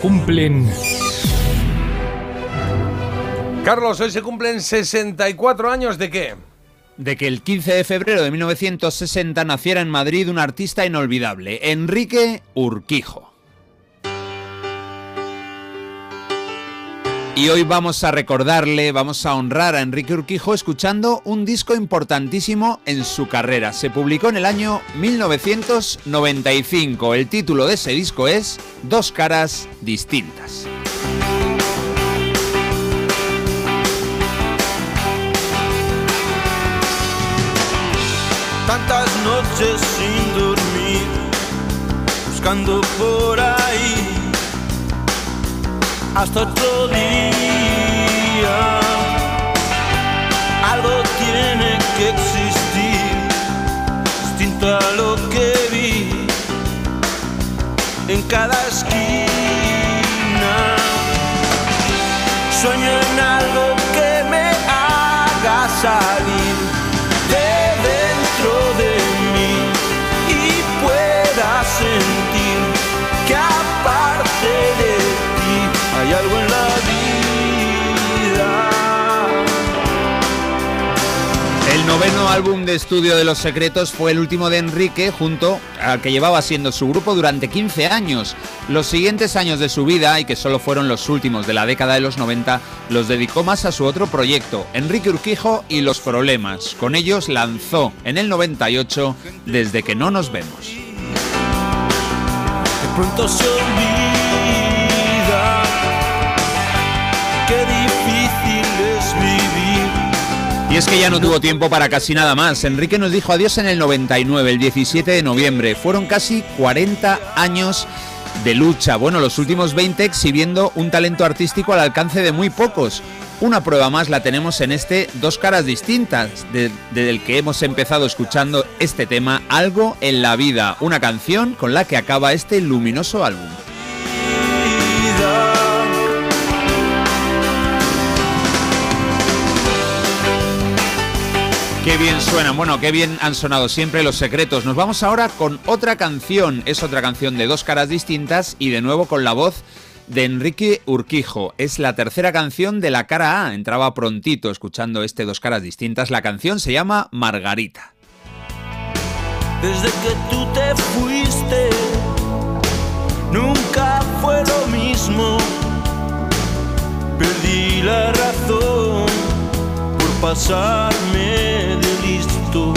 Cumplen. Carlos, hoy se cumplen 64 años de qué? de que el 15 de febrero de 1960 naciera en Madrid un artista inolvidable, Enrique Urquijo. Y hoy vamos a recordarle, vamos a honrar a Enrique Urquijo escuchando un disco importantísimo en su carrera. Se publicó en el año 1995. El título de ese disco es Dos caras distintas. Tantas noches sin dormir, buscando por ahí hasta otro día. Hay algo en la vida. El noveno álbum de estudio de Los Secretos fue el último de Enrique junto al que llevaba siendo su grupo durante 15 años. Los siguientes años de su vida, y que solo fueron los últimos de la década de los 90, los dedicó más a su otro proyecto, Enrique Urquijo y Los Problemas. Con ellos lanzó en el 98 Desde que no nos vemos. De pronto se olvida Y es que ya no tuvo tiempo para casi nada más. Enrique nos dijo adiós en el 99, el 17 de noviembre. Fueron casi 40 años de lucha. Bueno, los últimos 20 exhibiendo un talento artístico al alcance de muy pocos. Una prueba más la tenemos en este Dos caras distintas, de- del que hemos empezado escuchando este tema, Algo en la vida, una canción con la que acaba este luminoso álbum. Qué bien suenan, bueno, qué bien han sonado siempre los secretos. Nos vamos ahora con otra canción, es otra canción de dos caras distintas y de nuevo con la voz de Enrique Urquijo. Es la tercera canción de la cara A, entraba prontito escuchando este dos caras distintas. La canción se llama Margarita. Desde que tú te fuiste, nunca fue lo mismo. Perdí la razón pasarme de listo.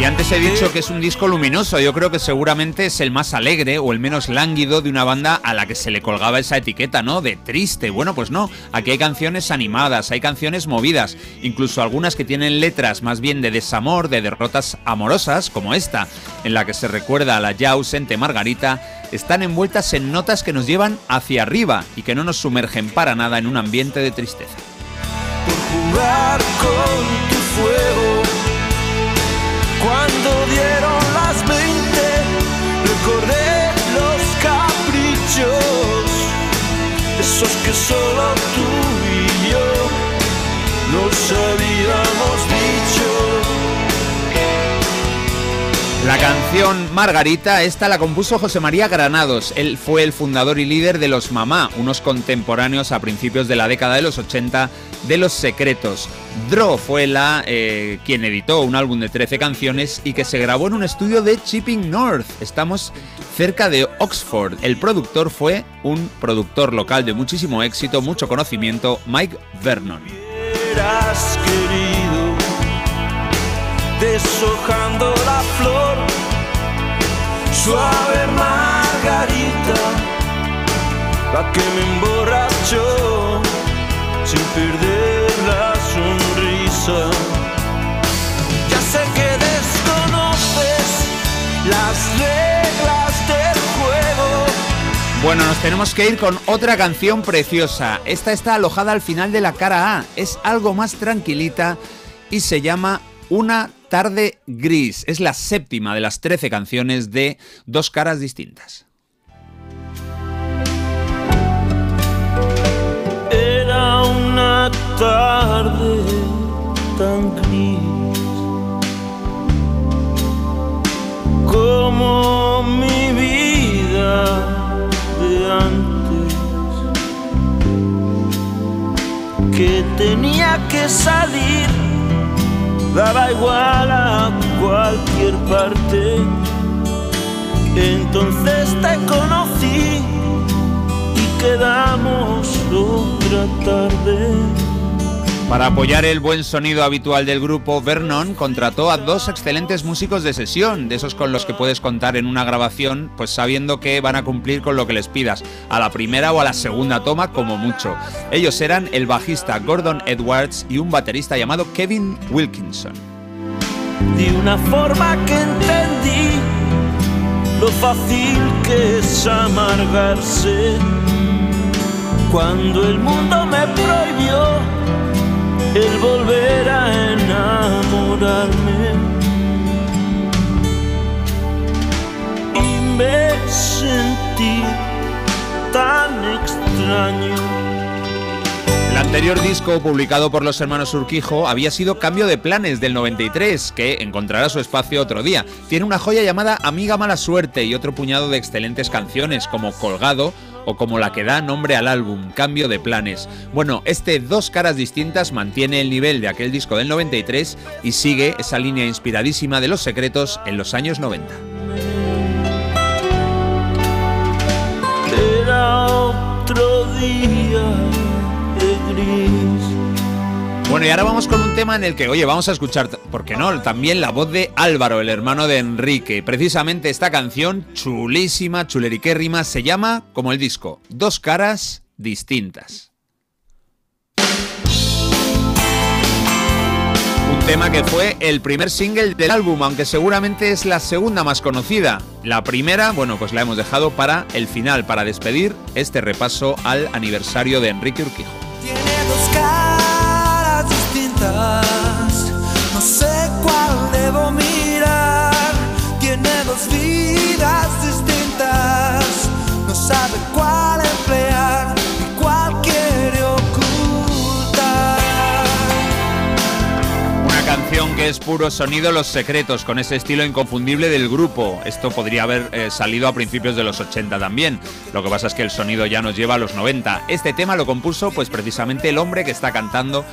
Y antes he dicho que es un disco luminoso, yo creo que seguramente es el más alegre o el menos lánguido de una banda a la que se le colgaba esa etiqueta, ¿no? De triste. Bueno, pues no, aquí hay canciones animadas, hay canciones movidas, incluso algunas que tienen letras más bien de desamor, de derrotas amorosas, como esta, en la que se recuerda a la ya ausente Margarita, están envueltas en notas que nos llevan hacia arriba y que no nos sumergen para nada en un ambiente de tristeza. Con tu fuego. Cuando dieron las 20, recordé los caprichos, esos que solo tú y yo nos habíamos dicho. La canción Margarita, esta la compuso José María Granados. Él fue el fundador y líder de Los Mamá, unos contemporáneos a principios de la década de los 80 de Los Secretos. Dro fue la eh, quien editó un álbum de 13 canciones y que se grabó en un estudio de Chipping North. Estamos cerca de Oxford. El productor fue un productor local de muchísimo éxito, mucho conocimiento, Mike Vernon. Deshojando la flor, suave margarita, la que me emborrachó sin perder la sonrisa. Ya sé que desconoces las reglas del juego. Bueno, nos tenemos que ir con otra canción preciosa. Esta está alojada al final de la cara A. Es algo más tranquilita y se llama Una Tarde Gris. Es la séptima de las 13 canciones de Dos Caras Distintas. Era una tarde tan gris como mi vida de antes que tenía que salir daba igual a cualquier parte. Entonces te conocí y quedamos otra tarde. Para apoyar el buen sonido habitual del grupo, Vernon contrató a dos excelentes músicos de sesión, de esos con los que puedes contar en una grabación, pues sabiendo que van a cumplir con lo que les pidas, a la primera o a la segunda toma como mucho. Ellos eran el bajista Gordon Edwards y un baterista llamado Kevin Wilkinson. De una forma que entendí lo fácil que es amargarse. Cuando el mundo me prohibió el volver a enamorarme. Y me sentí tan extraño. El anterior disco, publicado por los hermanos Urquijo, había sido Cambio de Planes del 93, que encontrará su espacio otro día. Tiene una joya llamada Amiga Mala Suerte y otro puñado de excelentes canciones, como Colgado o como la que da nombre al álbum, Cambio de Planes. Bueno, este Dos Caras Distintas mantiene el nivel de aquel disco del 93 y sigue esa línea inspiradísima de los secretos en los años 90. Era otro día de gris. Bueno, y ahora vamos con un tema en el que, oye, vamos a escuchar, ¿por qué no? También la voz de Álvaro, el hermano de Enrique. Precisamente esta canción, chulísima, chuleriquérrima, se llama, como el disco, Dos caras distintas. Un tema que fue el primer single del álbum, aunque seguramente es la segunda más conocida. La primera, bueno, pues la hemos dejado para el final, para despedir este repaso al aniversario de Enrique Urquijo. Sé cuál debo mirar. Tiene dos vidas distintas, no sabe cuál emplear y cuál quiere ocultar. Una canción que es puro sonido Los Secretos, con ese estilo inconfundible del grupo. Esto podría haber eh, salido a principios de los 80 también. Lo que pasa es que el sonido ya nos lleva a los 90. Este tema lo compuso pues precisamente el hombre que está cantando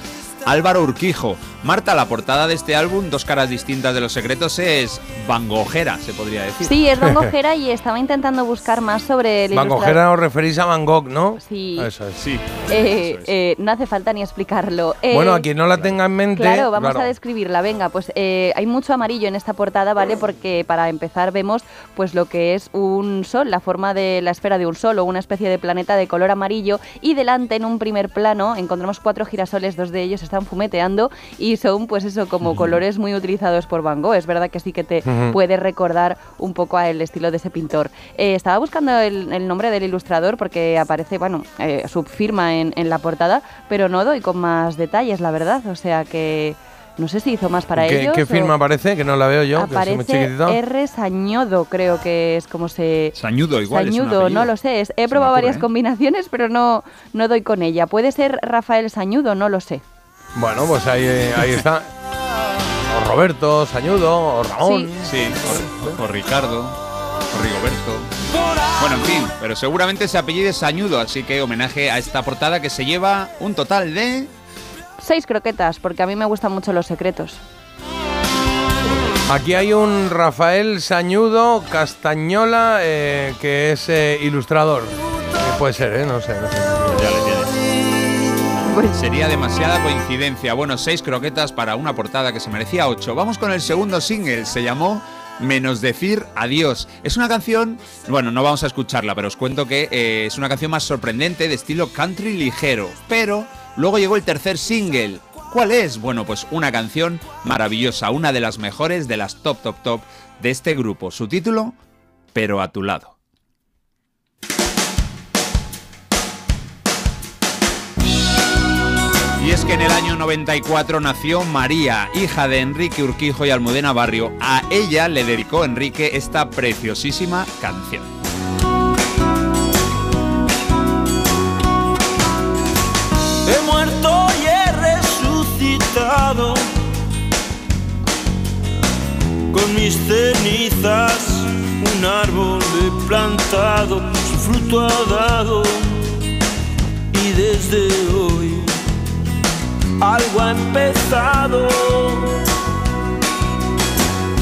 Álvaro Urquijo. Marta, la portada de este álbum, Dos caras distintas de los secretos, es bangojera, se podría decir. Sí, es Van Gogera y estaba intentando buscar más sobre el. Gogera os referís a Van Gogh, ¿no? Sí. Eso es. Sí. Eh, eso es. eh, no hace falta ni explicarlo. Eh, Bueno, a quien no la tenga en mente. Claro, vamos claro. a describirla. Venga, pues eh, hay mucho amarillo en esta portada, ¿vale? Porque para empezar vemos pues lo que es un sol, la forma de la esfera de un sol o una especie de planeta de color amarillo y delante en un primer plano encontramos cuatro girasoles, dos de ellos están fumeteando y son pues eso como colores muy utilizados por Van Gogh. Es verdad que sí que te puede recordar un poco al estilo de ese pintor. Eh, estaba buscando el, el nombre del ilustrador porque aparece, bueno, eh, su firma en, en la portada, pero no doy con más detalles, la verdad. O sea que no sé si hizo más para ¿Qué, ellos. qué firma aparece? Que no la veo yo, que soy muy Aparece chiquitito. R. Sañodo, creo que es como se... Sañudo igual. Sañudo, no lo sé. He Se probado ocurre, varias ¿eh? combinaciones, pero no, no doy con ella. Puede ser Rafael Sañudo, no lo sé. Bueno, pues ahí, eh, ahí está. O Roberto, Sañudo, o Ramón. Sí, o, o Ricardo, o Rigoberto. Bueno, en fin, pero seguramente ese apellido es Sañudo, así que homenaje a esta portada que se lleva un total de... Seis croquetas, porque a mí me gustan mucho los secretos. Aquí hay un Rafael Sañudo Castañola eh, que es eh, ilustrador. Puede ser, ¿eh? No sé, no sé. Ya le tienes. Sería demasiada coincidencia. Bueno, seis croquetas para una portada que se merecía ocho. Vamos con el segundo single, se llamó Menos decir adiós. Es una canción, bueno, no vamos a escucharla, pero os cuento que eh, es una canción más sorprendente de estilo country ligero. Pero luego llegó el tercer single. ¿Cuál es? Bueno, pues una canción maravillosa, una de las mejores de las top, top, top de este grupo. Su título, Pero a tu lado. Y es que en el año 94 nació María, hija de Enrique Urquijo y Almudena Barrio. A ella le dedicó Enrique esta preciosísima canción. He muerto y he resucitado con mis cenizas. Un árbol he plantado, su fruto ha dado y desde hoy algo ha empezado.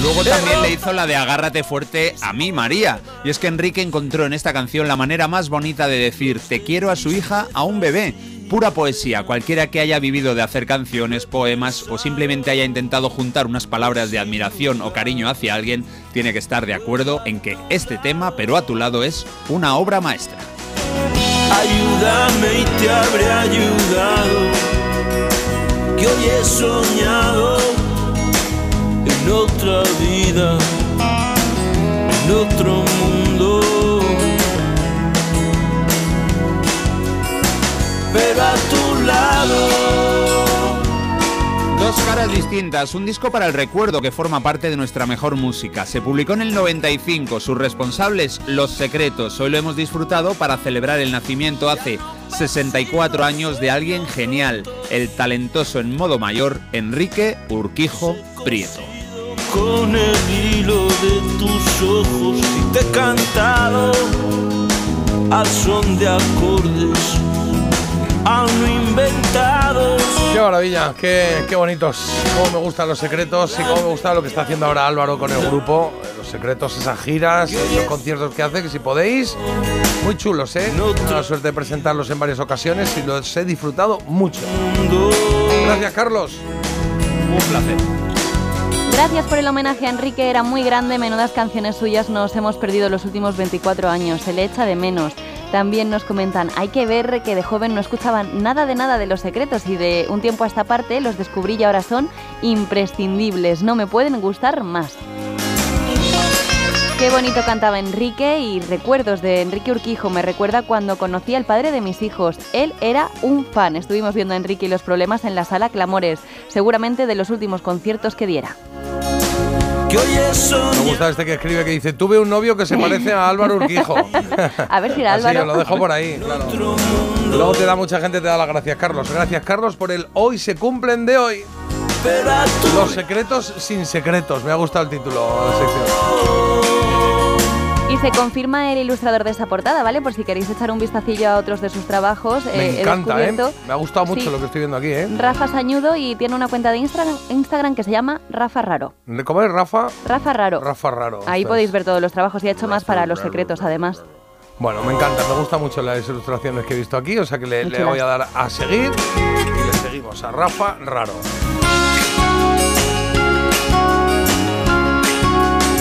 Luego también le hizo la de agárrate fuerte a mí, María. Y es que Enrique encontró en esta canción la manera más bonita de decir te quiero a su hija, a un bebé. Pura poesía, cualquiera que haya vivido de hacer canciones, poemas o simplemente haya intentado juntar unas palabras de admiración o cariño hacia alguien, tiene que estar de acuerdo en que este tema, pero a tu lado, es una obra maestra. Ayúdame y te habré ayudado. Hoy he soñado en otra vida, en otro mundo. Pero a tu lado. Caras distintas, un disco para el recuerdo que forma parte de nuestra mejor música. Se publicó en el 95, sus responsables Los Secretos. Hoy lo hemos disfrutado para celebrar el nacimiento hace 64 años de alguien genial, el talentoso en modo mayor Enrique Urquijo Prieto. con el hilo de tus ojos y te he cantado al son de acordes inventados. Maravilla, qué, qué bonitos. Cómo me gustan los secretos y cómo me gusta lo que está haciendo ahora Álvaro con el grupo. Los secretos, esas giras, esos conciertos que hace, que si podéis, muy chulos, ¿eh? Tengo la suerte de presentarlos en varias ocasiones y los he disfrutado mucho. Gracias, Carlos. Un placer. Gracias por el homenaje a Enrique, era muy grande, menudas canciones suyas nos hemos perdido los últimos 24 años, se le echa de menos. También nos comentan, hay que ver que de joven no escuchaban nada de nada de los secretos y de un tiempo a esta parte los descubrí y ahora son imprescindibles, no me pueden gustar más. Qué bonito cantaba Enrique y recuerdos de Enrique Urquijo me recuerda cuando conocí al padre de mis hijos. Él era un fan. Estuvimos viendo a Enrique y los problemas en la sala Clamores, seguramente de los últimos conciertos que diera. Que hoy he Me gusta este que escribe que dice, tuve un novio que se parece a Álvaro Urquijo. A ver si era Así, Álvaro. os lo dejo por ahí, claro. Luego te da mucha gente, te da las gracias, Carlos. Gracias, Carlos, por el hoy se cumplen de hoy. Los secretos sin secretos. Me ha gustado el título de la sección. Y se confirma el ilustrador de esa portada, ¿vale? Por si queréis echar un vistacillo a otros de sus trabajos. Me eh, encanta, ¿eh? Me ha gustado mucho Sí. lo que estoy viendo aquí, ¿eh? Rafa Sañudo y tiene una cuenta de Instagram, Instagram que se llama Rafa Raro. ¿Cómo es Rafa? Rafa Raro. Rafa Raro. Ahí podéis ver todos los trabajos y ha hecho más para los secretos, además. Bueno, me encanta, me gustan mucho las ilustraciones que he visto aquí, o sea que le, voy a dar a seguir y le seguimos a Rafa Raro.